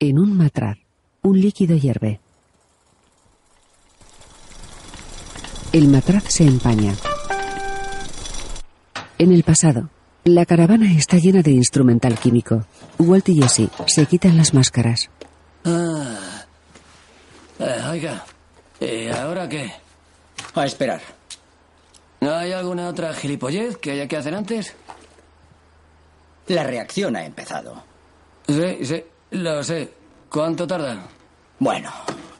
En un matraz, un líquido hierve. El matraz se empaña. En el pasado, la caravana está llena de instrumental químico. Walt y Jesse se quitan las máscaras. Ah. Eh, oiga, ¿y ahora qué? A esperar. ¿No hay alguna otra gilipollez que haya que hacer antes? La reacción ha empezado. Sí, sí, lo sé. ¿Cuánto tarda? Bueno,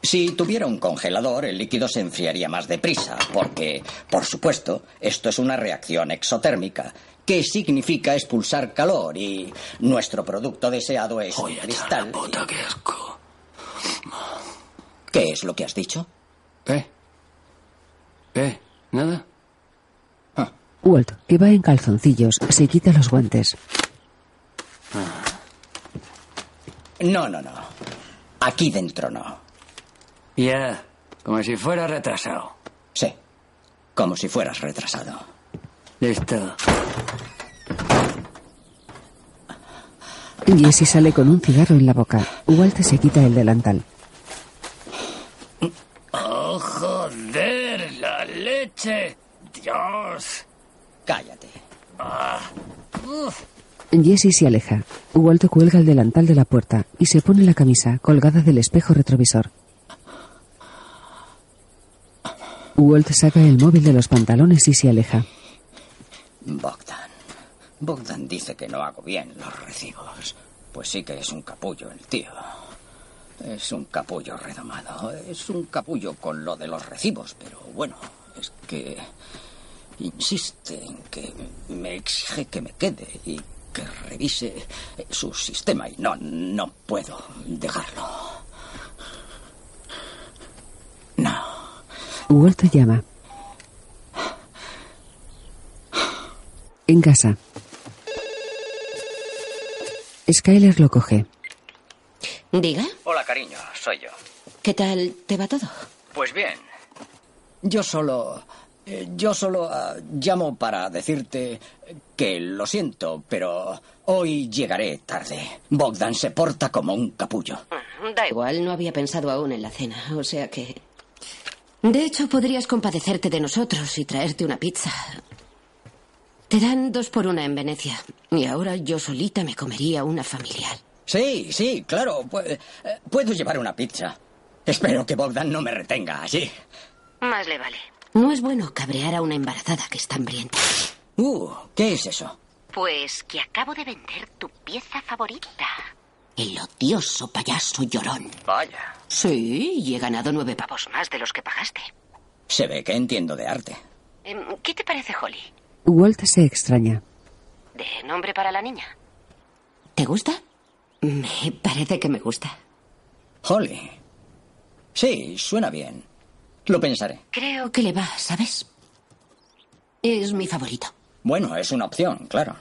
si tuviera un congelador, el líquido se enfriaría más deprisa, porque, por supuesto, esto es una reacción exotérmica, que significa expulsar calor y nuestro producto deseado es un cristal. Puta, qué asco. ¿Qué es lo que has dicho? ¿Eh? ¿Eh? ¿Nada? Walt, que va en calzoncillos, se quita los guantes. No, no, no. Aquí dentro no. Ya, como si fuera retrasado. Sí, como si fueras retrasado. Listo. Jesse sale con un cigarro en la boca. Walt se quita el delantal. ¡Oh, joder! ¡La leche! ¡Dios! Cállate. Ah, uf. Jesse se aleja. Walt cuelga el delantal de la puerta y se pone la camisa colgada del espejo retrovisor. Walt saca el móvil de los pantalones y se aleja. Bogdan. Bogdan dice que no hago bien los recibos. Pues sí que es un capullo el tío. Es un capullo redomado. Es un capullo con lo de los recibos, pero bueno, es que insiste en que me exige que me quede y que revise su sistema y no, no puedo dejarlo. No. Walt llama. En casa. Skyler lo coge. Diga, Hola, cariño, soy yo. ¿qué tal te va todo? Pues bien. Yo solo. Eh, Yo solo ah, llamo para decirte que lo siento, pero hoy llegaré tarde. Bogdan se porta como un capullo. Da igual, no había pensado aún en la cena, o sea que... De hecho, podrías compadecerte de nosotros y traerte una pizza. Te dan dos por una en Venecia. Y ahora yo solita me comería una familiar. Sí, sí, claro. pu- eh, Puedo llevar una pizza. Espero que Bogdan no me retenga allí. Más le vale. No es bueno cabrear a una embarazada que está hambrienta. Uh, ¿qué es eso? Pues que acabo de vender tu pieza favorita. El odioso payaso llorón. Vaya. Sí, y he ganado nueve pavos más de los que pagaste. Se ve que entiendo de arte. Em, ¿Qué te parece, Holly? Walt se extraña. ¿De nombre para la niña? ¿Te gusta? Me parece que me gusta. Holly. Sí, suena bien. Lo pensaré. Creo que le va, ¿sabes? Es mi favorito. Bueno, es una opción, claro.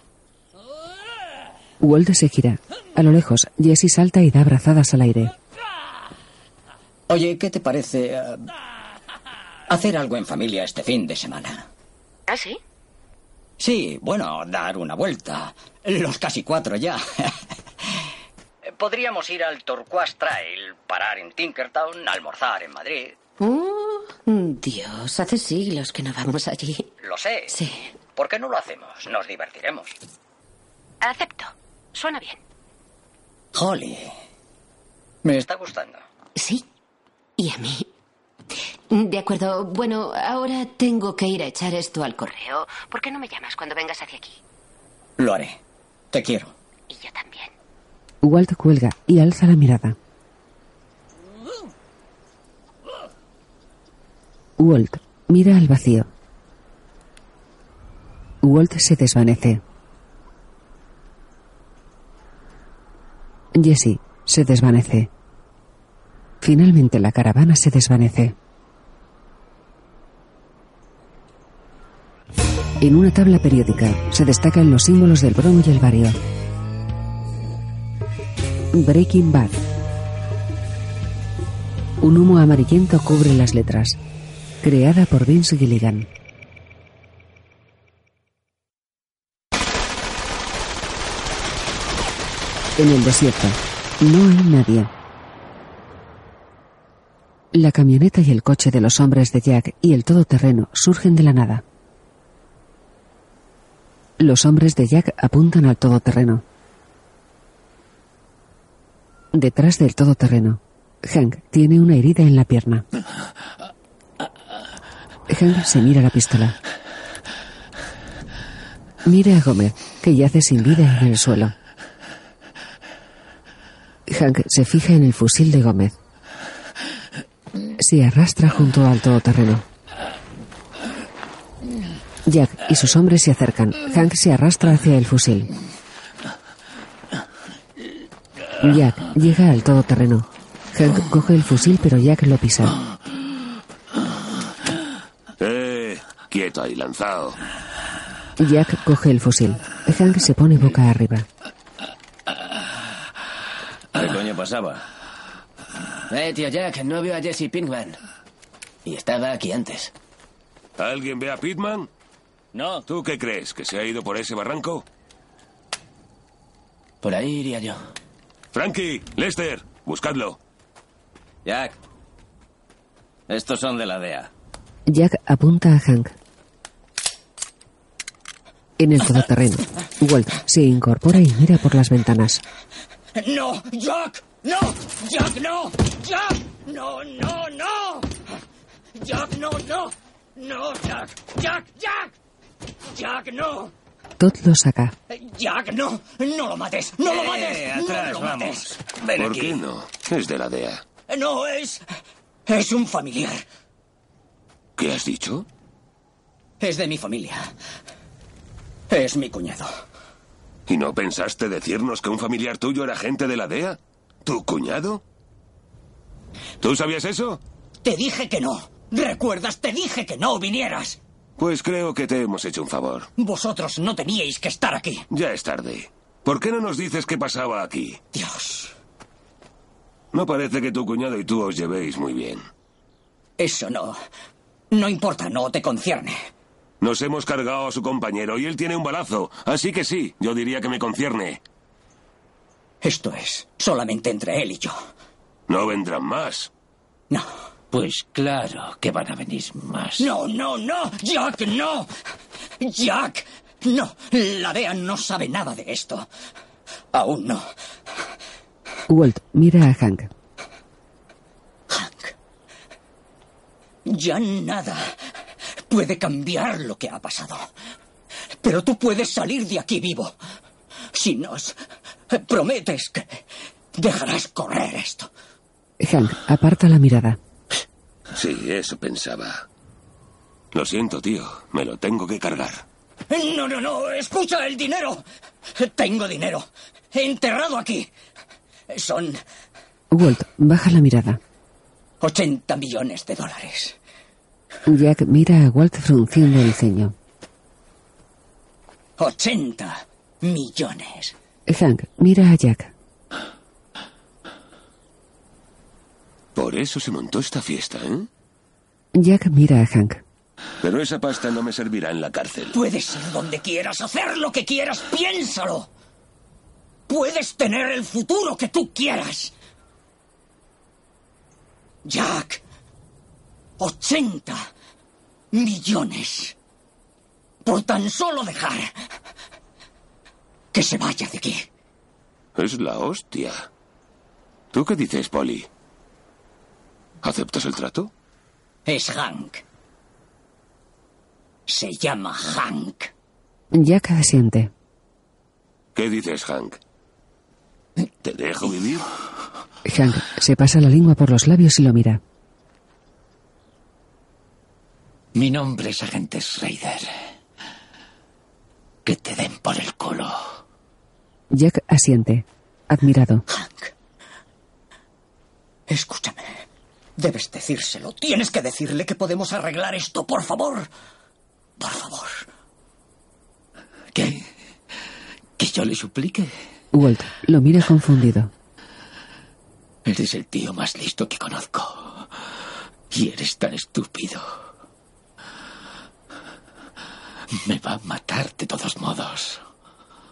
Walt se gira. A lo lejos, Jesse salta y da abrazadas al aire. Oye, ¿qué te parece eh, hacer algo en familia este fin de semana? ¿Ah, sí? Sí, bueno, dar una vuelta. Los casi cuatro ya. Podríamos ir al Turquoise Trail, parar en Tinkertown, almorzar en Madrid. Oh, Dios, hace siglos que no vamos allí. Lo sé. Sí. ¿Por qué no lo hacemos? Nos divertiremos. Acepto. Suena bien. Holly. Me está gustando. Sí. Y a mí. De acuerdo. Bueno, ahora tengo que ir a echar esto al correo. ¿Por qué no me llamas cuando vengas hacia aquí? Lo haré. Te quiero. Y yo también. Walt cuelga y alza la mirada. Walt mira al vacío. Walt se desvanece. Jesse se desvanece. Finalmente la caravana se desvanece. En una tabla periódica se destacan los símbolos del Bronx y el barrio. Breaking Bad. Un humo amarillento cubre las letras. Creada por Vince Gilligan. En el desierto, No hay nadie. La camioneta y el coche de los hombres de Jack y el todoterreno surgen de la nada. Los hombres de Jack apuntan al todoterreno. Detrás del todoterreno, Hank tiene una herida en la pierna. Hank se mira la pistola. Mira a Gómez, que yace sin vida en el suelo. Hank se fija en el fusil de Gómez. Se arrastra junto al todoterreno. Jack y sus hombres se acercan. Hank se arrastra hacia el fusil. Jack llega al todoterreno. Hank coge el fusil, pero Jack lo pisa. Eh, quieto ahí, lanzado. Jack coge el fusil. Hank se pone boca arriba. ¿Qué coño pasaba? Eh, tío Jack, no veo a Jesse Pinkman. Y estaba aquí antes. ¿Alguien ve a Pitman? No, ¿Tú qué crees? ¿Que se ha ido por ese barranco? Por ahí iría yo. Frankie, Lester, buscadlo. Jack. Estos son de la DEA. Jack apunta a Hank. En el todoterreno, Walt se incorpora y mira por las ventanas. ¡No! ¡Jack! ¡No! ¡Jack, no! ¡Jack! ¡No, no, no! ¡Jack, no, no! ¡No, Jack! ¡Jack, Jack! ¡Jack, no! Todd lo saca. ¡Jack, no! ¡No lo mates! ¡No lo mates! ¡No lo mates! Ven ¿Por aquí. qué no? Es de la DEA. No, es... Es un familiar. ¿Qué has dicho? Es de mi familia. Es mi cuñado. ¿Y no pensaste decirnos que un familiar tuyo era agente de la DEA? ¿Tu cuñado? ¿Tú sabías eso? Te dije que no. ¿Recuerdas? Te dije que no vinieras. Pues creo que te hemos hecho un favor. Vosotros no teníais que estar aquí. Ya es tarde. ¿Por qué no nos dices qué pasaba aquí? Dios. No parece que tu cuñado y tú os llevéis muy bien. Eso no. No importa, no te concierne. Nos hemos cargado a su compañero y él tiene un balazo. Así que sí, yo diría que me concierne. Esto es solamente entre él y yo. No vendrán más. No. Pues claro que van a venir más. No, no, no. Jack, no. Jack, no. La DEA no sabe nada de esto. Aún no. Walt mira a Hank. Hank. Ya nada puede cambiar lo que ha pasado. Pero tú puedes salir de aquí vivo. Si nos prometes que dejarás correr esto. Hank aparta la mirada. Sí, eso pensaba. Lo siento, tío. Me lo tengo que cargar. No, no, no. Escucha el dinero. Tengo dinero. Enterrado aquí. Son Walt baja la mirada. 80 millones de dólares. Jack mira a Walt frunciendo el ceño. 80 millones. Hank mira a Jack. Por eso se montó esta fiesta, ¿eh? Jack mira a Hank. Pero esa pasta no me servirá en la cárcel. Puedes ir donde quieras, hacer lo que quieras, piénsalo. Puedes tener el futuro que tú quieras. Jack, 80 millones por tan solo dejar que se vaya de aquí. Es la hostia. ¿Tú qué dices, Polly? ¿Aceptas el trato? Es Hank. Se llama Hank. Jack asiente. ¿Qué dices, Hank? ¿Te dejo vivir? Hank se pasa la lengua por los labios y lo mira. Mi nombre es Agente Schrader. Que te den por el culo. Jack asiente, admirado. Hank. Escúchame. Debes decírselo. Tienes que decirle que podemos arreglar esto, por favor. Por favor. ¿Qué? ¿Que yo le suplique? Walt lo mira confundido. Eres el tío más listo que conozco. Y eres tan estúpido. Me va a matar de todos modos.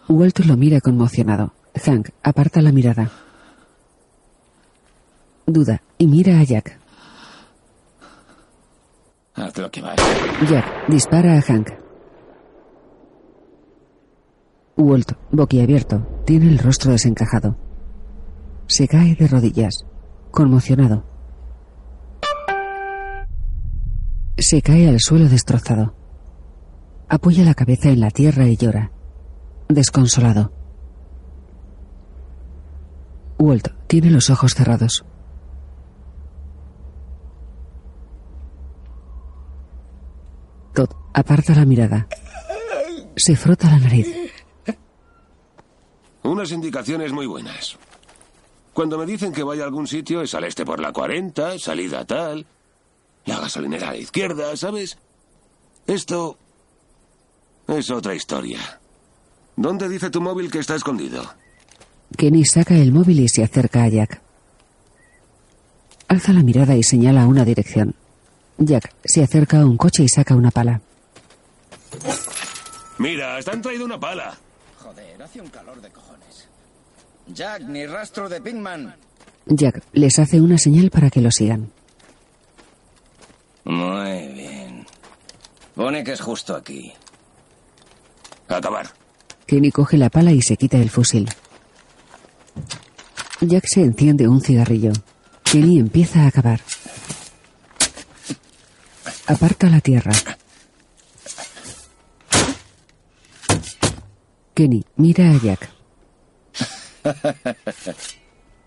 Walt lo mira conmocionado. Hank aparta la mirada. Duda y mira a Jack. Haz lo que vas. Jack dispara a Hank. Walt, boquiabierto, tiene el rostro desencajado. Se cae de rodillas, conmocionado. Se cae al suelo destrozado. Apoya la cabeza en la tierra y llora, desconsolado. Walt tiene los ojos cerrados. Todd aparta la mirada. Se frota la nariz. Unas indicaciones muy buenas. Cuando me dicen que vaya a algún sitio es al este por la 40, salida tal, la gasolinera a la izquierda, ¿sabes? Esto es otra historia. ¿Dónde dice tu móvil que está escondido? Kenny saca el móvil y se acerca a Jack. Alza la mirada y señala una dirección. Jack se acerca a un coche y saca una pala. Mira, hasta han traído una pala. Joder, hace un calor de cojones. Jack, ni rastro de Pinkman. Jack les hace una señal para que lo sigan. Muy bien. Pone que es justo aquí. Acabar. Kenny coge la pala y se quita el fusil. Jack se enciende un cigarrillo. Kenny empieza a acabar. Aparta la tierra. Kenny mira a Jack.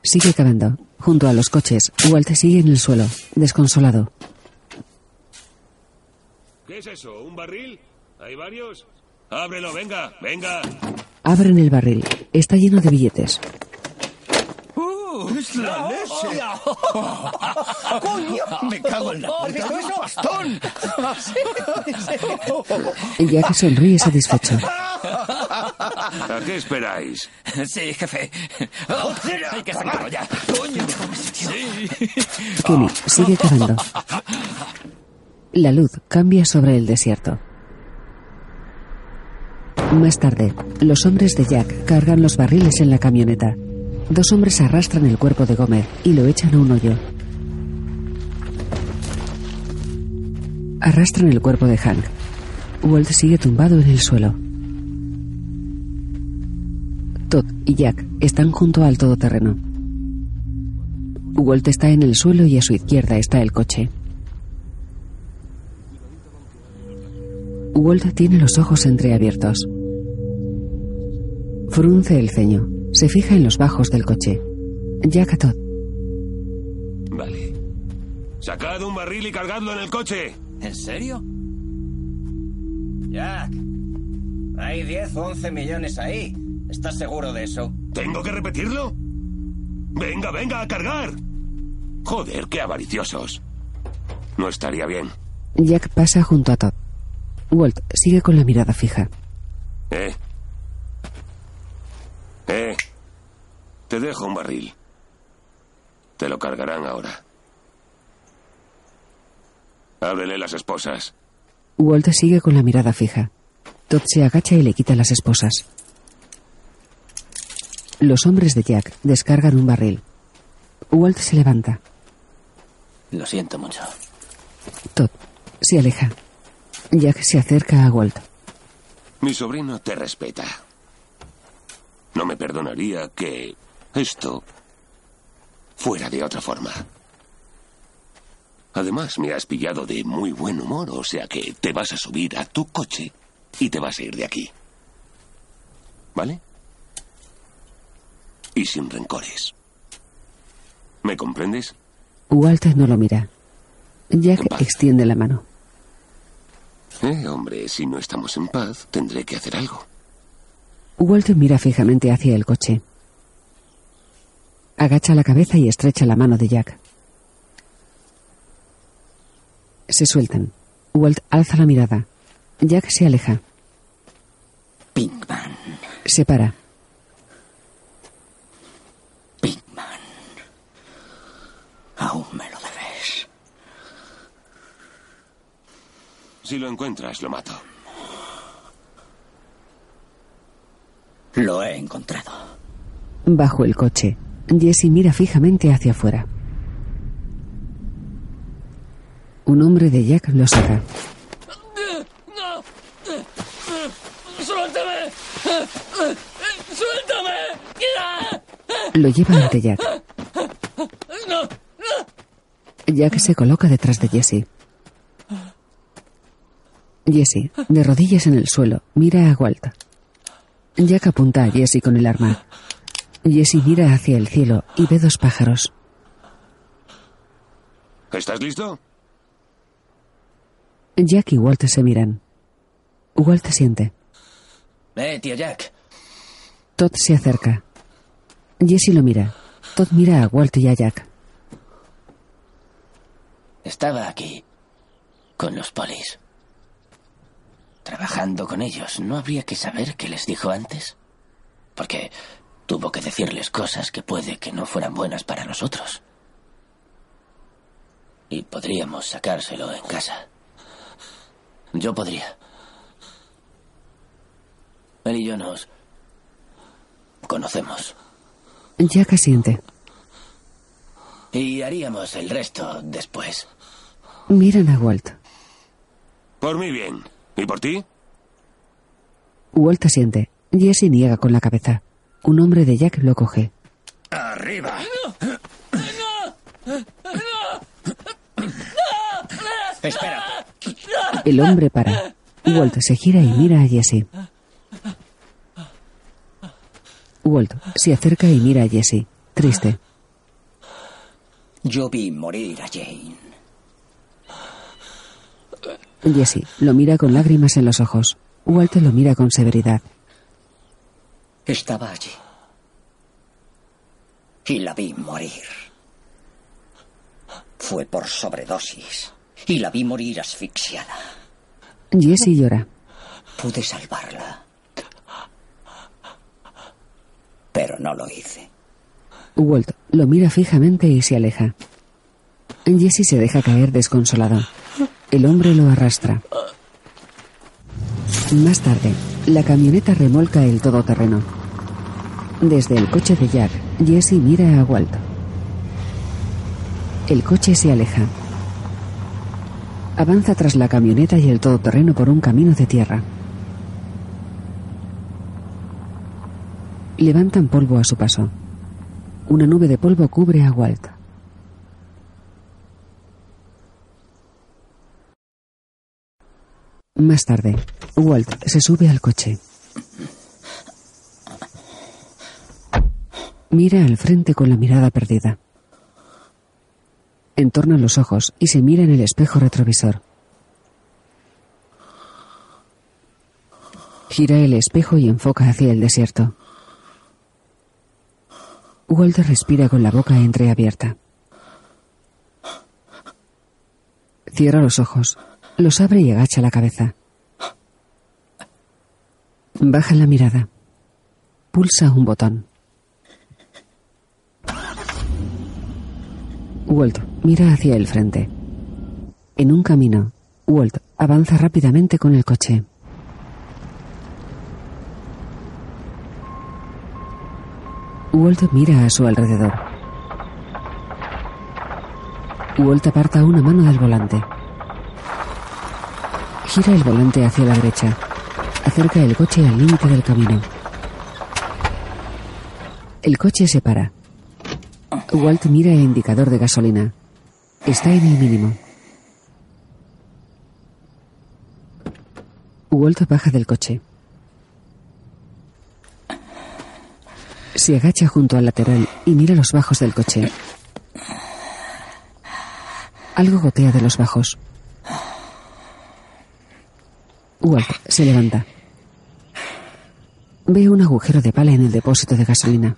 Sigue cavando. Junto a los coches, Walt sigue en el suelo, desconsolado. ¿Qué es eso? ¿Un barril? ¿Hay varios? Ábrelo, venga, venga. Abren el barril. Está lleno de billetes. ¡Es la leche! ¡Coño! ¡Me cago en la puta! ¡Es bastón! Jack sonríe satisfecho. ¿A qué esperáis? Sí, jefe. Hay que sacarlo ya. ¡Coño! Kenny sigue cavando. La luz cambia sobre el desierto. Más tarde, los hombres de Jack cargan los barriles en la camioneta. Dos hombres arrastran el cuerpo de Gomer y lo echan a un hoyo. Arrastran el cuerpo de Hank. Walt sigue tumbado en el suelo. Todd y Jack están junto al todoterreno. Walt está en el suelo y a su izquierda está el coche. Walt tiene los ojos entreabiertos. Frunce el ceño. Se fija en los bajos del coche. Jack a Todd. Vale. Sacad un barril y cargadlo en el coche. ¿En serio? Jack, hay 10 o 11 millones ahí. ¿Estás seguro de eso? ¿Tengo que repetirlo? Venga, venga, a cargar. Joder, qué avariciosos. No estaría bien. Jack pasa junto a Todd. Walt sigue con la mirada fija. ¿Eh? ¿Eh? Te dejo un barril. Te lo cargarán ahora. Ábrele las esposas. Walt sigue con la mirada fija. Todd se agacha y le quita las esposas. Los hombres de Jack descargan un barril. Walt se levanta. Lo siento mucho. Todd se aleja. Jack se acerca a Walt. Mi sobrino te respeta. No me perdonaría que esto fuera de otra forma. Además, me has pillado de muy buen humor, o sea que te vas a subir a tu coche y te vas a ir de aquí. ¿Vale? Y sin rencores. ¿Me comprendes? Walt no lo mira. Jack Vale. extiende la mano. Eh, hombre, si no estamos en paz, tendré que hacer algo. Walt mira fijamente hacia el coche. Agacha la cabeza y estrecha la mano de Jack. Se sueltan. Walt alza la mirada. Jack se aleja. Pinkman. Se para. Pinkman. Aún me lo debes. Si lo encuentras, lo mato. Lo he encontrado. Bajo el coche, Jesse mira fijamente hacia afuera. Un hombre de Jack lo saca. ¡No! ¡Suéltame! ¡Suéltame! Lo lleva ante Jack. ¡No! Jack se coloca detrás de Jesse. Jesse, de rodillas en el suelo, mira a Walt. Jack apunta a Jesse con el arma. Jesse mira hacia el cielo y ve dos pájaros. ¿Estás listo? Jack y Walt se miran. Walt siente. Eh, tío Jack. Todd se acerca. Jesse lo mira. Todd mira a Walt y a Jack. Estaba aquí. Con los polis. Trabajando con ellos. ¿No habría que saber qué les dijo antes? Porque tuvo que decirles cosas que puede que no fueran buenas para nosotros. Y podríamos sacárselo en casa. Yo podría. Él y yo nos conocemos. Jack asiente. Y haríamos el resto después. Miran a Walt. Por mí bien. ¿Y por ti? Walt asiente. Jesse niega con la cabeza. Un hombre de Jack lo coge. ¡Arriba! Espera. El hombre para. Walt se gira y mira a Jesse. Walt se acerca y mira a Jesse. Triste. Yo vi morir a Jane. Jesse lo mira con lágrimas en los ojos. Walt lo mira con severidad. Estaba allí. Y la vi morir. Fue por sobredosis. Y la vi morir asfixiada. Jesse llora. Pude salvarla. Pero no lo hice. Walt lo mira fijamente y se aleja. Jesse se deja caer desconsolado. El hombre lo arrastra. Más tarde, la camioneta remolca el todoterreno. Desde el coche de Jack, Jesse mira a Walt. El coche se aleja. Avanza tras la camioneta y el todoterreno por un camino de tierra. Levantan polvo a su paso. Una nube de polvo cubre a Walt. Más tarde, Walt se sube al coche. Mira al frente con la mirada perdida. Entorna los ojos y se mira en el espejo retrovisor. Gira el espejo y enfoca hacia el desierto. Walt respira con la boca entreabierta. Cierra los ojos, los abre y agacha la cabeza. Baja la mirada. Pulsa un botón. Walt mira hacia el frente. En un camino, Walt avanza rápidamente con el coche. Walt mira a su alrededor. Walt aparta una mano del volante. Gira el volante hacia la derecha. Acerca el coche al límite del camino. El coche se para. Walt mira el indicador de gasolina. Está en el mínimo. Walt baja del coche. Se agacha junto al lateral y mira los bajos del coche. Algo gotea de los bajos. Walt se levanta. Ve un agujero de pala en el depósito de gasolina.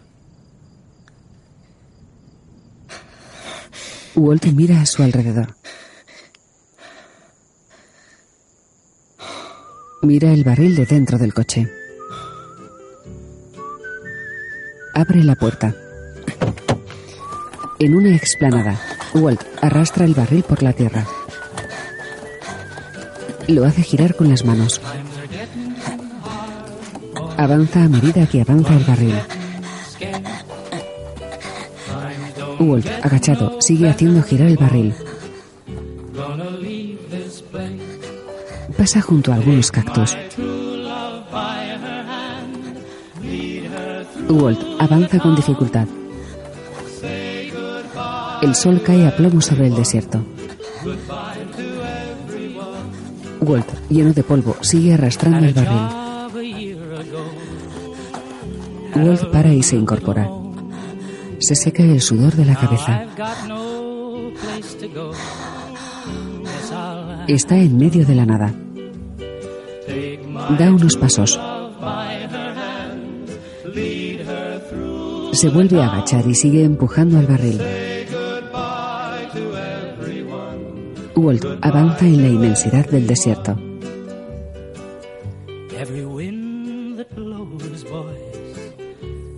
Walt mira a su alrededor. Mira el barril de dentro del coche. Abre la puerta. En una explanada, Walt arrastra el barril por la tierra. Lo hace girar con las manos. Avanza a medida que avanza el barril. Walt, agachado, sigue haciendo girar el barril. pasa junto a algunos cactus. Walt avanza con dificultad. El sol cae a plomo sobre el desierto. Walt, lleno de polvo, sigue arrastrando el barril. Walt para y se incorpora. Se seca el sudor de la cabeza. Está en medio de la nada. Da unos pasos. Se vuelve a agachar y sigue empujando al barril. Walt avanza en la inmensidad del desierto.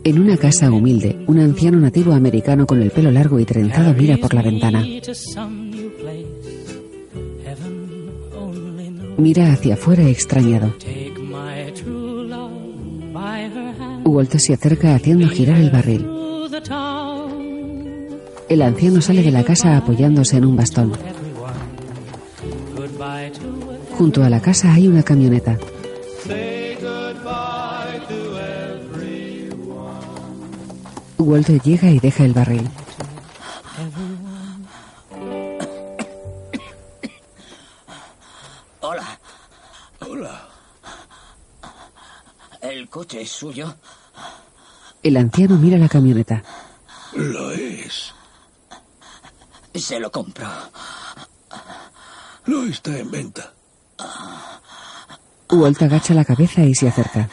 En una casa humilde, un anciano nativo americano con el pelo largo y trenzado mira por la ventana. Mira hacia afuera extrañado. Walt se acerca haciendo girar el barril. El anciano sale de la casa apoyándose en un bastón. Junto a la casa hay una camioneta. Walter llega y deja el barril. Hola. Hola. ¿El coche es suyo? El anciano mira la camioneta. Lo es. Se lo compro. No está en venta. Walt agacha la cabeza y se acerca.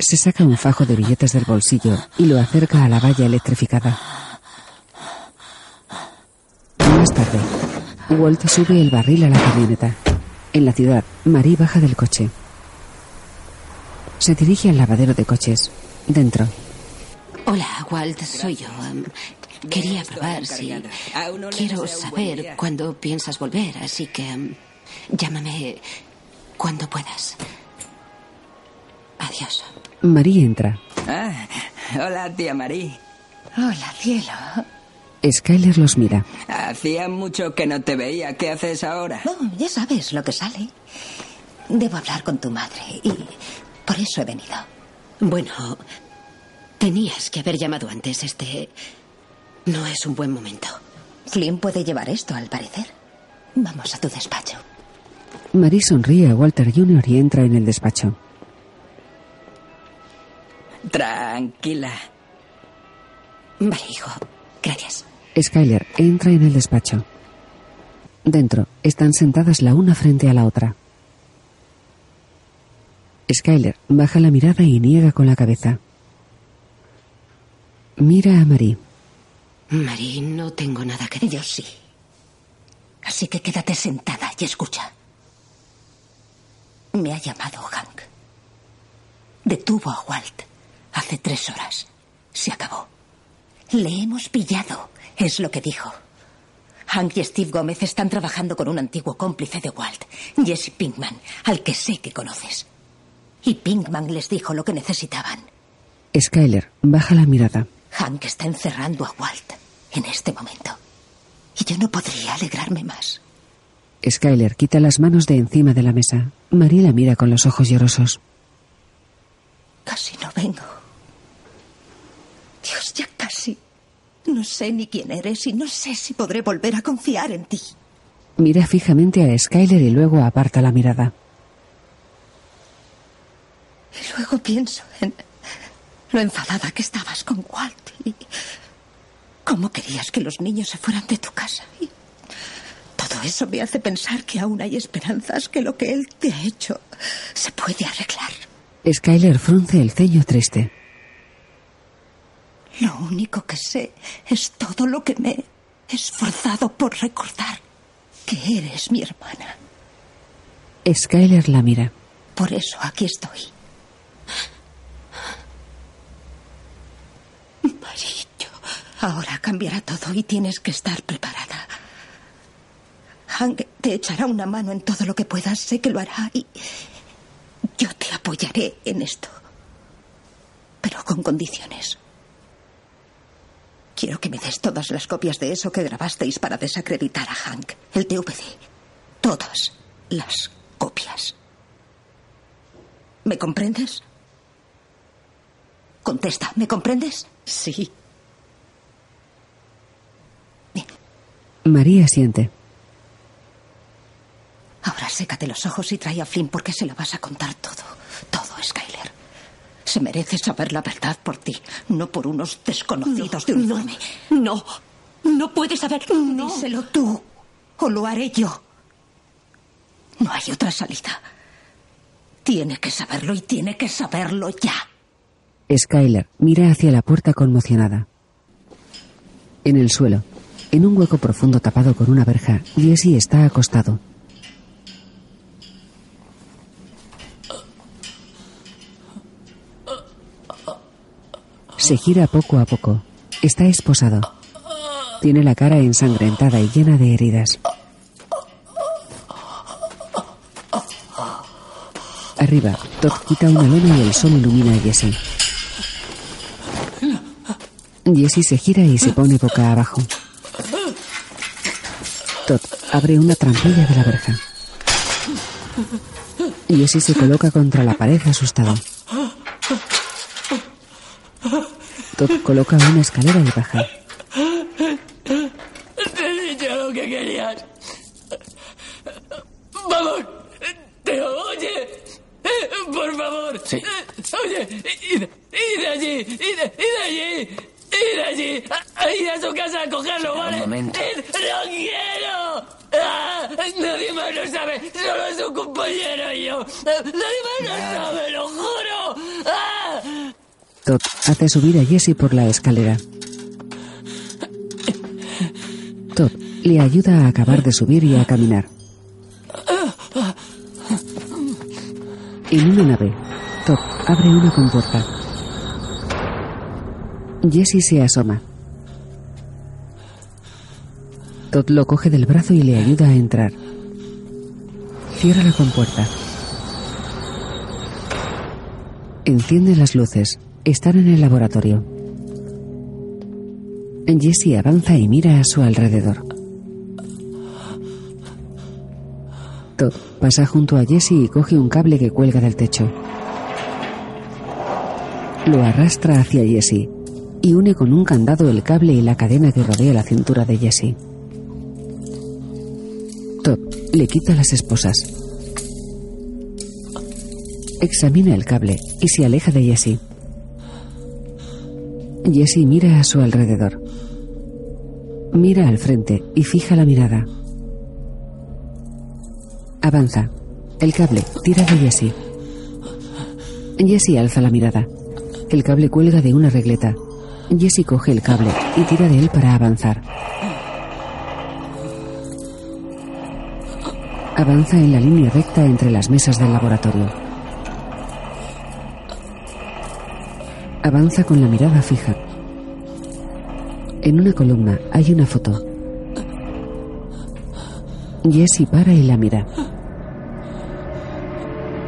Se saca un fajo de billetes del bolsillo y lo acerca a la valla electrificada. Más tarde, Walt sube el barril a la camioneta. En la ciudad, Marie baja del coche. Se dirige al lavadero de coches. Dentro. Hola, Walt, soy yo. Um, quería probar si... Quiero saber cuándo piensas volver, así que... um, llámame cuando puedas. Adiós. Marie entra. Ah, hola, tía Marie. Hola, cielo. Skyler los mira. Hacía mucho que no te veía. ¿Qué haces ahora? Oh, ya sabes lo que sale. Debo hablar con tu madre y por eso he venido. Bueno, tenías que haber llamado antes. Este... No es un buen momento. Flynn puede llevar esto, al parecer. Vamos a tu despacho. Marie sonríe a Walter Jr. y entra en el despacho. Tranquila. Vale, hijo. Gracias. Skyler entra en el despacho. Dentro están sentadas la una frente a la otra. Skyler baja la mirada y niega con la cabeza. Mira a Marie. Marie, no tengo nada que decir. Yo sí. Así que quédate sentada y escucha. Me ha llamado Hank. Detuvo a Walt hace tres horas. Se acabó. Le hemos pillado, es lo que dijo. Hank y Steve Gómez están trabajando con un antiguo cómplice de Walt, Jesse Pinkman, al que sé que conoces. Y Pinkman les dijo lo que necesitaban. Skyler baja la mirada. Hank está encerrando a Walt en este momento. Y yo no podría alegrarme más. Skyler quita las manos de encima de la mesa. Marie la mira con los ojos llorosos. Casi no vengo. Dios, ya casi. No sé ni quién eres y no sé si podré volver a confiar en ti. Mira fijamente a Skyler y luego aparta la mirada. Y luego pienso en lo enfadada que estabas con Walt y cómo querías que los niños se fueran de tu casa. Y todo eso me hace pensar que aún hay esperanzas que lo que él te ha hecho se puede arreglar. Skyler frunce el ceño triste. Lo único que sé es todo lo que me he esforzado por recordar. Que eres mi hermana. Skyler la mira. Por eso aquí estoy. Marillo. Ahora cambiará todo y tienes que estar preparada. Hank te echará una mano en todo lo que puedas. Sé que lo hará y yo te apoyaré en esto. Pero con condiciones. Quiero que me des todas las copias de eso que grabasteis para desacreditar a Hank. El DVD. Todas las copias. ¿Me comprendes? Contesta, ¿me comprendes? Sí. Bien. María siente. Ahora sécate los ojos y trae a Flynn porque se lo vas a contar todo. Todo, Skyler. Se merece saber la verdad por ti, no por unos desconocidos de uniforme. No, no puedes saber. No. Díselo tú, o lo haré yo. No hay otra salida. Tiene que saberlo y tiene que saberlo ya. Skyler mira hacia la puerta conmocionada. En el suelo, en un hueco profundo tapado con una verja, Jesse está acostado. Se gira poco a poco. Está esposado. Tiene la cara ensangrentada y llena de heridas. Arriba, Todd quita una lona y el sol ilumina a Jesse. Jesse se gira y se pone boca abajo. Todd abre una trampilla de la verja. Jesse se coloca contra la pared asustado. Coloca una escalera y baja. Te he dicho lo que querías. Vamos, te oye. Por favor. Sí. Oye, id, id allí, id, id allí. ¡Ir allí! ¡A, a ir a su casa a cogerlo, un ¿vale? momento. ¡Id! ¡No quiero! ¡Ah! Nadie más lo sabe, solo su compañero y yo. Nadie más lo sabe, lo juro. ¡Ah! Todd hace subir a Jesse por la escalera. Todd le ayuda a acabar de subir y a caminar. En una nave, Todd abre una compuerta. Jesse se asoma. Todd lo coge del brazo y le ayuda a entrar. Cierra la compuerta. Enciende las luces. Están en el laboratorio. Jesse avanza y mira a su alrededor. Todd pasa junto a Jesse y coge un cable que cuelga del techo. Lo arrastra hacia Jesse y une con un candado el cable y la cadena que rodea la cintura de Jesse. Todd le quita las esposas. Examina el cable y se aleja de Jesse. Jesse mira a su alrededor. Mira al frente y fija la mirada. Avanza. El cable tira de Jesse. Jesse alza la mirada. El cable cuelga de una regleta. Jesse coge el cable y tira de él para avanzar. Avanza en la línea recta entre las mesas del laboratorio. Avanza con la mirada fija. En una columna hay una foto. Jesse para y la mira.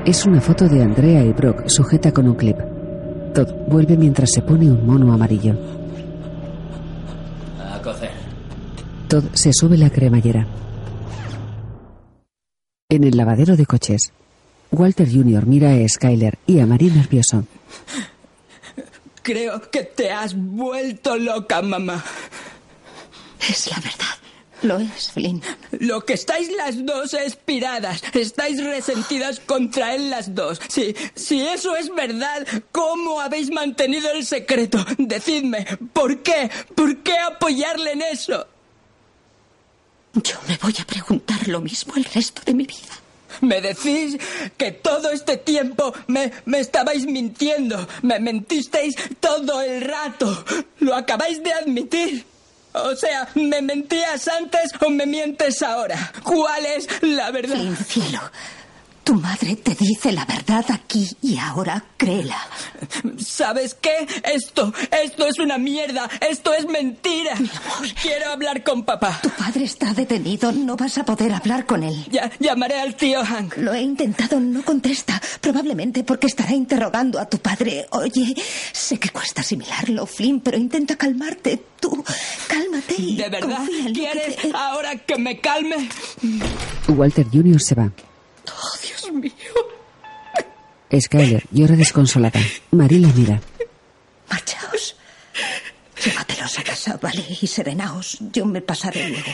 Es una foto de Andrea y Brock sujeta con un clip. Todd vuelve mientras se pone un mono amarillo. A cocer. Todd se sube la cremallera. En el lavadero de coches, Walter Jr. mira a Skyler y a Marie nervioso. Creo que te has vuelto loca, mamá. Es la verdad. Lo es, Flynn. Lo que estáis las dos es piradas. Estáis resentidas contra él las dos. Si, si eso es verdad, ¿cómo habéis mantenido el secreto? Decidme, ¿por qué? ¿Por qué apoyarle en eso? Yo me voy a preguntar lo mismo el resto de mi vida. Me decís que todo este tiempo me, me estabais mintiendo. Me mentisteis todo el rato. Lo acabáis de admitir. O sea, ¿me mentías antes o me mientes ahora? ¿Cuál es la verdad? Flynn, cielo. Tu madre te dice la verdad aquí y ahora créela. ¿Sabes qué? Esto, esto es una mierda. Esto es mentira. Quiero hablar con papá. Tu padre está detenido. No vas a poder hablar con él. Ya, llamaré al tío Hank. Lo he intentado, no contesta. Probablemente porque estará interrogando a tu padre. Oye, sé que cuesta asimilarlo, Flynn, pero intenta calmarte. Tú, cálmate y ¿De verdad confía en lo que quieres te- ahora que me calme? Walter Jr. se va. Oh, Dios mío. Skyler llora desconsolada. Marie la mira. Marchaos. Llévatelos a casa, ¿vale? Y serenaos. Yo me pasaré luego.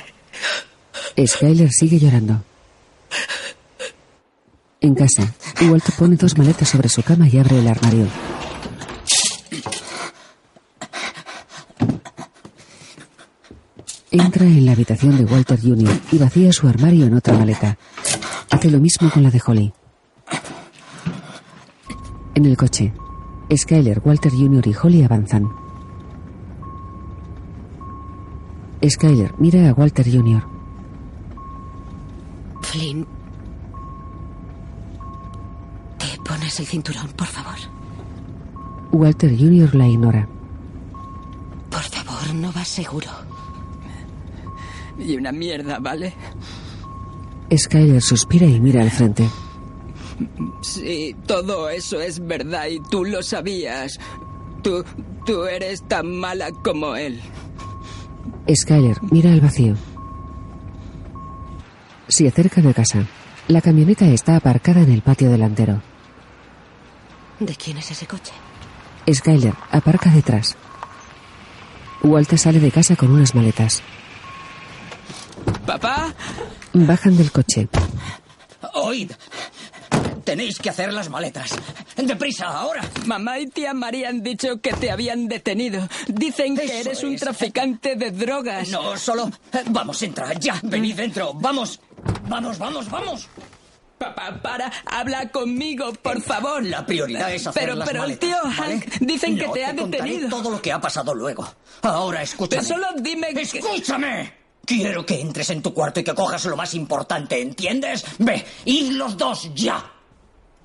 Skyler sigue llorando. En casa, Walt pone dos maletas sobre su cama y abre el armario. Entra en la habitación de Walter Jr. y vacía su armario en otra maleta. Hace lo mismo con la de Holly. En el coche, Skyler, Walter Jr. y Holly avanzan. Skyler mira a Walter Jr. Flynn. ¿Te pones el cinturón, por favor? Walter Jr. la ignora. Por favor, no vas seguro. Y una mierda, ¿vale? Skyler suspira y mira al frente. Sí, todo eso es verdad y tú lo sabías. Tú, tú eres tan mala como él. Skyler mira al vacío. Se acercan a casa. La camioneta está aparcada en el patio delantero. ¿De quién es ese coche? Skyler aparca detrás. Walter sale de casa con unas maletas. ¿Papá? Bajan del coche. Oíd. Tenéis que hacer las maletas. ¡Deprisa, ahora! Mamá y tía María han dicho que te habían detenido. Dicen que Eso eres un es. traficante de drogas. No, solo... Vamos, entra, ya. Venid dentro, vamos. Vamos, vamos, vamos. Papá, para, habla conmigo, por favor. La prioridad es hacer Pero, las pero el tío ¿vale? Hank dicen que No, te ha contaré detenido. todo lo que ha pasado luego. Ahora escúchame. Pero solo dime que... ¡Escúchame! Quiero que entres en tu cuarto y que cojas lo más importante, ¿entiendes? Ve, id los dos ya.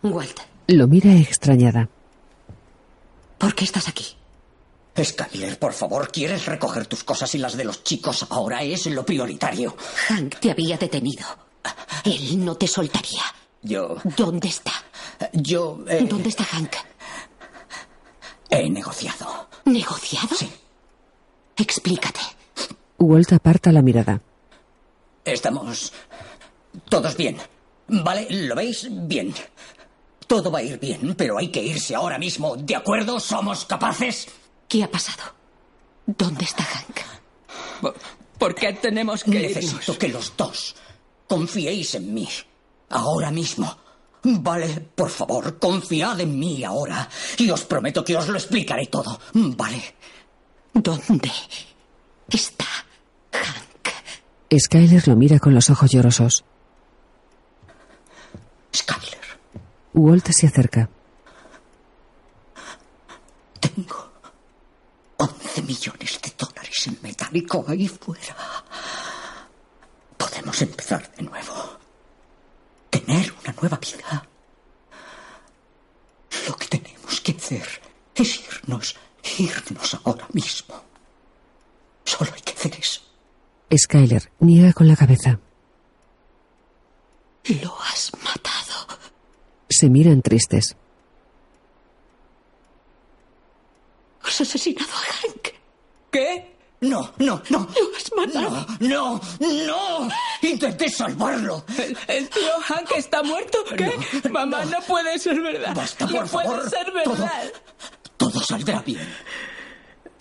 Walt, Lo mira extrañada. ¿por qué estás aquí? Skyler, por favor, ¿quieres recoger tus cosas y las de los chicos? Ahora es lo prioritario. Hank te había detenido. Él no te soltaría. Yo... ¿Dónde está? Yo... eh, ¿Dónde está Hank? He negociado. ¿Negociado? Sí. Explícate. Walt aparta la mirada. Estamos... Todos bien. ¿Vale? ¿Lo veis? Bien. Todo va a ir bien, pero hay que irse ahora mismo. ¿De acuerdo? ¿Somos capaces? ¿Qué ha pasado? ¿Dónde está Hank? ¿Por, por qué tenemos que irnos? Necesito que los dos confiéis en mí. Ahora mismo. Vale, por favor, confiad en mí ahora. Y os prometo que os lo explicaré todo. Vale. ¿Dónde está Hank? Skyler lo mira con los ojos llorosos. Skyler, Walt se acerca. tengo 11 millones de dólares en metálico ahí fuera. Podemos empezar de nuevo. Tener una nueva vida. Lo que tenemos que hacer es irnos, irnos ahora mismo. Solo hay que hacer eso. Skyler niega con la cabeza. Lo has matado. Se miran tristes. Has asesinado a Hank. ¿Qué? No, no, no. Lo has matado. No, no, no. Intenté salvarlo. ¿El, el tío Hank está muerto? ¿Qué? Mamá, no. puede ser verdad. Basta, no por puede favor. ser Todo- verdad. Todo saldrá bien.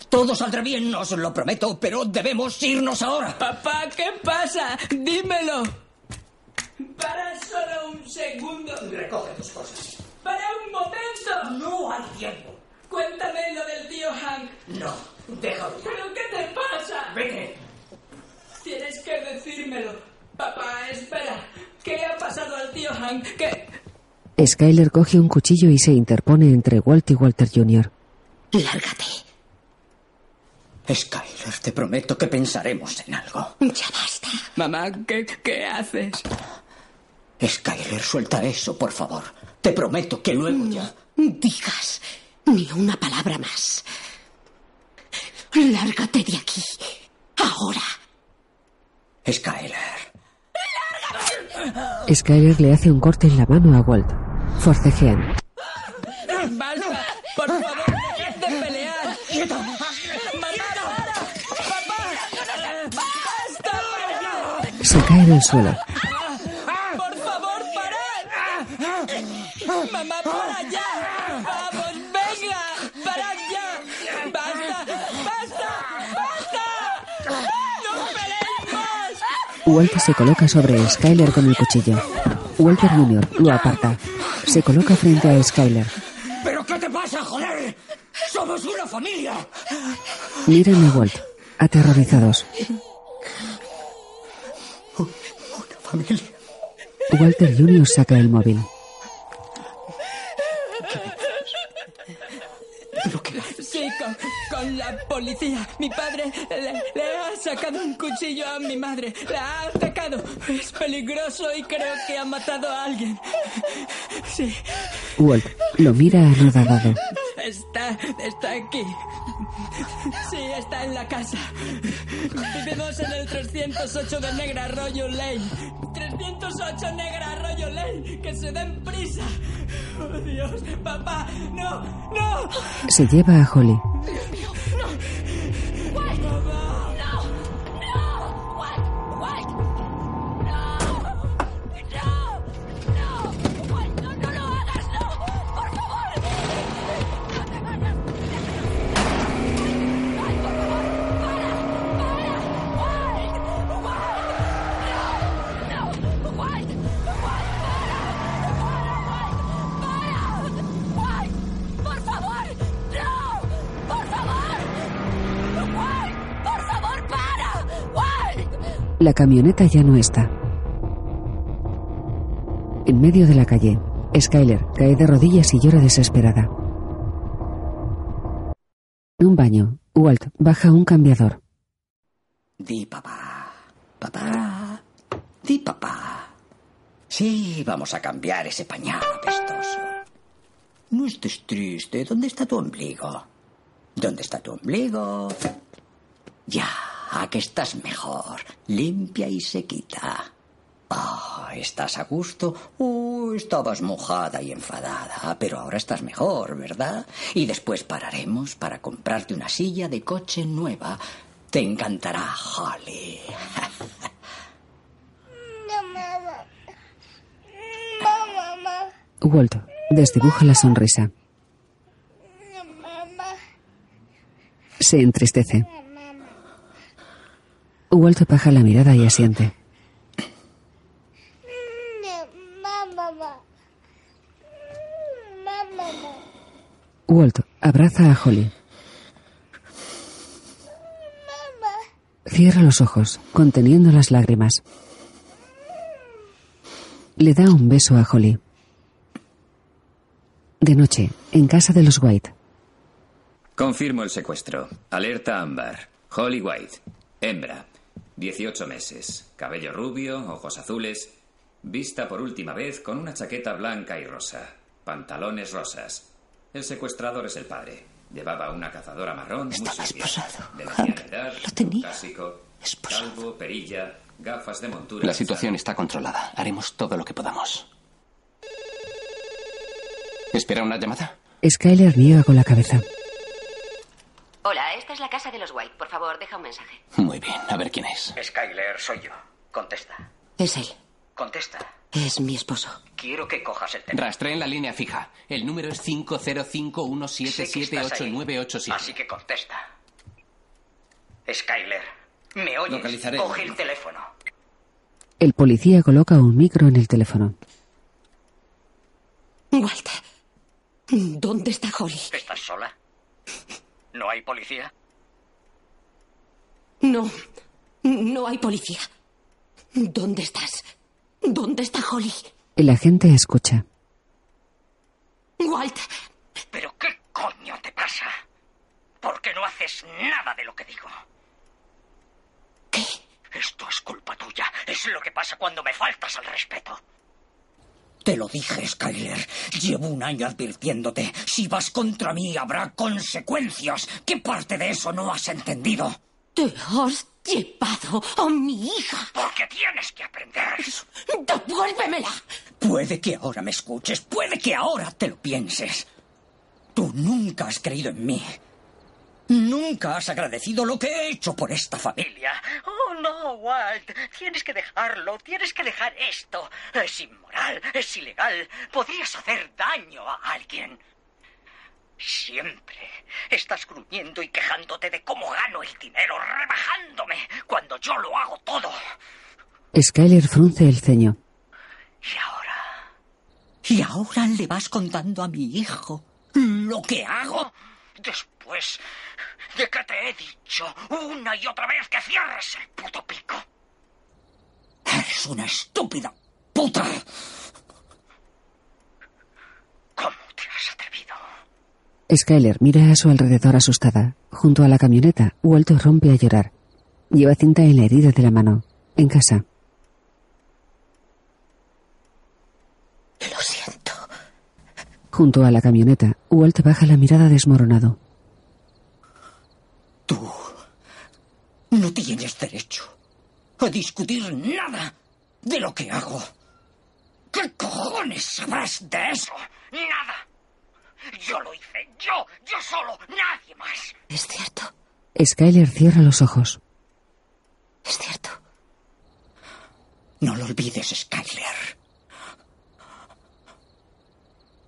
Todo saldrá bien, os lo prometo, pero debemos irnos ahora. Papá, ¿qué pasa? Dímelo. Solo un segundo. Recoge tus cosas. Para un momento. No hay tiempo. Cuéntame lo del tío Hank. No, déjalo. ¿Pero qué te pasa? Vete. Tienes que decírmelo. Papá, espera. ¿Qué ha pasado al tío Hank? ¿Qué? Skyler coge un cuchillo y se interpone entre Walt y Walter Jr. Lárgate. Skyler, te prometo que pensaremos en algo. Ya basta. Mamá, ¿qué, qué haces? Skyler, suelta eso, por favor. Te prometo que luego ya. Digas ni una palabra más. Lárgate de aquí. Ahora. Skyler. Skyler le hace un corte en la mano a Walt. Forcejean. ¡Basta! ¡Por favor, dejad de pelear! ¡Mamá, para! ¡Papá! ¡Basta! Se cae en el suelo. ¡Por favor, parad! ¡Mamá, para ya! ¡Vamos, venga! ¡Parad ya! ¡Basta! ¡Basta! ¡Basta! ¡No peleéis más! Walt se coloca sobre Skyler con el cuchillo. Walter Jr. lo aparta. Se coloca frente a Skyler. ¿Pero qué te pasa, joder? ¡Somos una familia! Miran a Walt, aterrorizados. Una familia. Walter Jr. saca el móvil. Sí, la policía. Mi padre le, le ha sacado un cuchillo a mi madre. La ha atacado. Es peligroso y creo que ha matado a alguien. Sí, Walt lo mira anodadado. está, está aquí. Sí, está en la casa. Vivimos en el 308 de Negra Arroyo Lane. 308 Negra Arroyo Lane. Que se den prisa. Oh, Dios, papá, no, no. Se lleva a Holly. No! What? No! No! What? What? La camioneta ya no está. En medio de la calle, Skyler cae de rodillas y llora desesperada. En un baño, Walt baja un cambiador. Di papá. Papá. Di papá. Sí, vamos a cambiar ese pañal apestoso. No estés triste. ¿Dónde está tu ombligo? ¿Dónde está tu ombligo? Ya, a que estás mejor. Limpia y sequita. Ah, ¿estás a gusto? Oh, estabas mojada y enfadada, pero ahora estás mejor, ¿verdad? Y después pararemos para comprarte una silla de coche nueva. Te encantará, Holly. Walt desdibuja la sonrisa. Se entristece. Walt baja la mirada y asiente. Walt abraza a Holly. Cierra los ojos, conteniendo las lágrimas. Le da un beso a Holly. De noche, en casa de los White. Confirmo el secuestro. Alerta ámbar. Holly White. Hembra. 18 meses. Cabello rubio, ojos azules. Vista por última vez con una chaqueta blanca y rosa. Pantalones rosas. El secuestrador es el padre. Llevaba una cazadora marrón muy Estaba sucia. esposado. De Hank, mediana edad, lo tenía. clásico, Esposado. calvo, perilla, gafas de montura. La situación está controlada. Haremos todo lo que podamos. ¿Espera una llamada? Skyler niega con la cabeza. Esta es la casa de los White. Por favor, deja un mensaje. Muy bien, a ver quién es. Skyler, soy yo. Contesta. Es él. Contesta. Es mi esposo. Quiero que cojas el teléfono. Rastreen la línea fija. El número es Sé que estás ahí, 50517788987. Así que contesta. Skyler, ¿me oyes? Localizaré. Coge el teléfono. El policía coloca un micro en el teléfono. Walt, ¿dónde está Holly? ¿Estás sola? ¿No hay policía? No, no hay policía. ¿Dónde estás? ¿Dónde está Holly? El agente escucha. Walt, ¿Pero qué coño te pasa? ¿Por qué no haces nada de lo que digo? ¿qué? Esto es culpa tuya. Es lo que pasa cuando me faltas al respeto. Te lo dije, Skyler. Llevo un año advirtiéndote. Si vas contra mí habrá consecuencias. ¿Qué parte de eso no has entendido? Te has llevado a mi hija. Porque tienes que aprender. Devuélvemela. Puede que ahora me escuches, puede que ahora te lo pienses. Tú nunca has creído en mí. Nunca has agradecido lo que he hecho por esta familia. Oh, no, Walt. Tienes que dejarlo. Tienes que dejar esto. Es inmoral. Es ilegal. Podrías hacer daño a alguien. Siempre estás gruñendo y quejándote de cómo gano el dinero, rebajándome, cuando yo lo hago todo. Skyler frunce el ceño. Y ahora. Y ahora le vas contando a mi hijo lo que hago. Después de que te he dicho una y otra vez que cierres el puto pico. Eres una estúpida puta. ¿Cómo te has atrevido? Skyler mira a su alrededor asustada. Junto a la camioneta, Walter rompe a llorar. Lleva cinta en la herida de la mano. En casa. Lo siento. Junto a la camioneta, Walt baja la mirada desmoronado. Tú no tienes derecho a discutir nada de lo que hago. ¿Qué cojones sabrás de eso? Nada. Yo lo hice, yo, yo solo, nadie más. Es cierto, Skyler cierra los ojos. es cierto. No lo olvides, Skyler.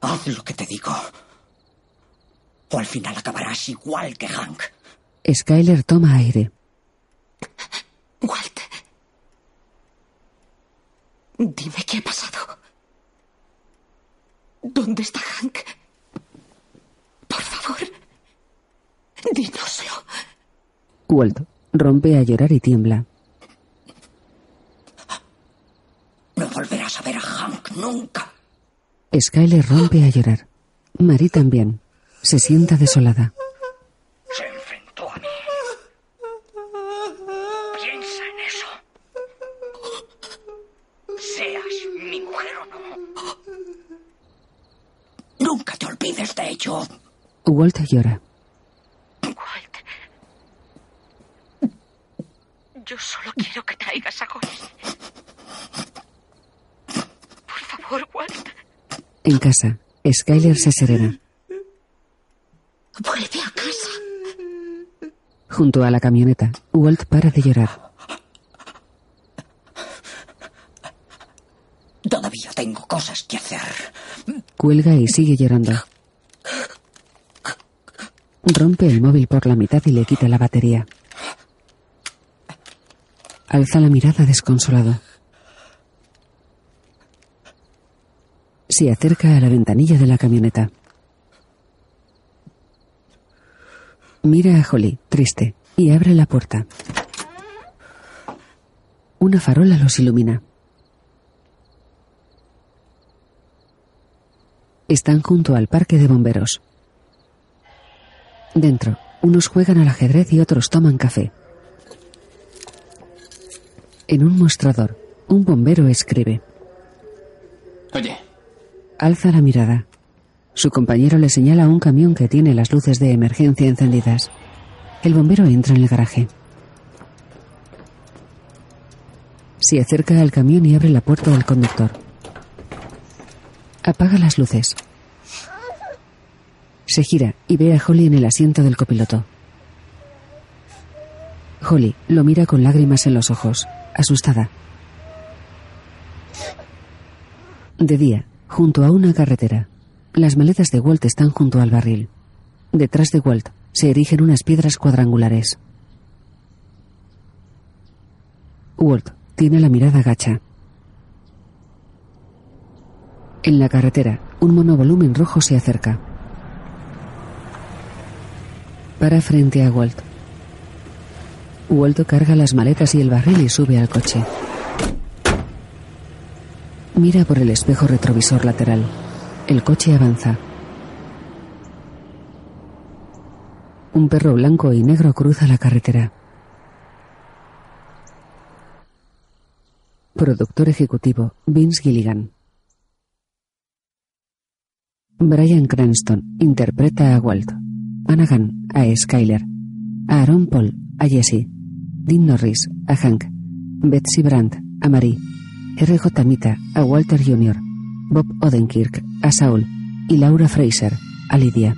Haz lo que te digo. O al final acabarás igual que Hank. Skyler toma aire. Walt. Dime qué ha pasado. ¿Dónde está Hank? Por favor. Dínoslo. Walt rompe a llorar y tiembla. No volverás a ver a Hank nunca. Skyler rompe a llorar. Marie también. Se sienta desolada. Walt llora. Walt. Yo solo quiero que traigas a Holly. Por favor, Walt. En casa, Skyler se serena. Vuelve a casa. Junto a la camioneta, Walt para de llorar. Todavía tengo cosas que hacer. Cuelga y sigue llorando. Rompe el móvil por la mitad y le quita la batería. Alza la mirada desconsolado. Se acerca a la ventanilla de la camioneta. Mira a Holly, triste, y abre la puerta. Una farola los ilumina. Están junto al parque de bomberos. Dentro, unos juegan al ajedrez y otros toman café. En un mostrador, un bombero escribe. Oye, Alza la mirada. Su compañero le señala un camión que tiene las luces de emergencia encendidas. El bombero entra en el garaje. Se acerca al camión y abre la puerta del conductor. Apaga las luces. Se gira y ve a Holly en el asiento del copiloto. Holly lo mira con lágrimas en los ojos, asustada. De día, junto a una carretera, las maletas de Walt están junto al barril. Detrás de Walt se erigen unas piedras cuadrangulares. Walt tiene la mirada gacha. En la carretera, un monovolumen rojo se acerca. Para frente a Walt. Walt carga las maletas y el barril y sube al coche. Mira por el espejo retrovisor lateral. El coche avanza. Un perro blanco y negro cruza la carretera. Productor ejecutivo Vince Gilligan. Brian Cranston interpreta a Walt. Anagan a Skyler. Aaron Paul a Jesse. Dean Norris a Hank. Betsy Brandt a Marie. R.J. Mita a Walter Jr. Bob Odenkirk a Saul. Y Laura Fraser a Lydia.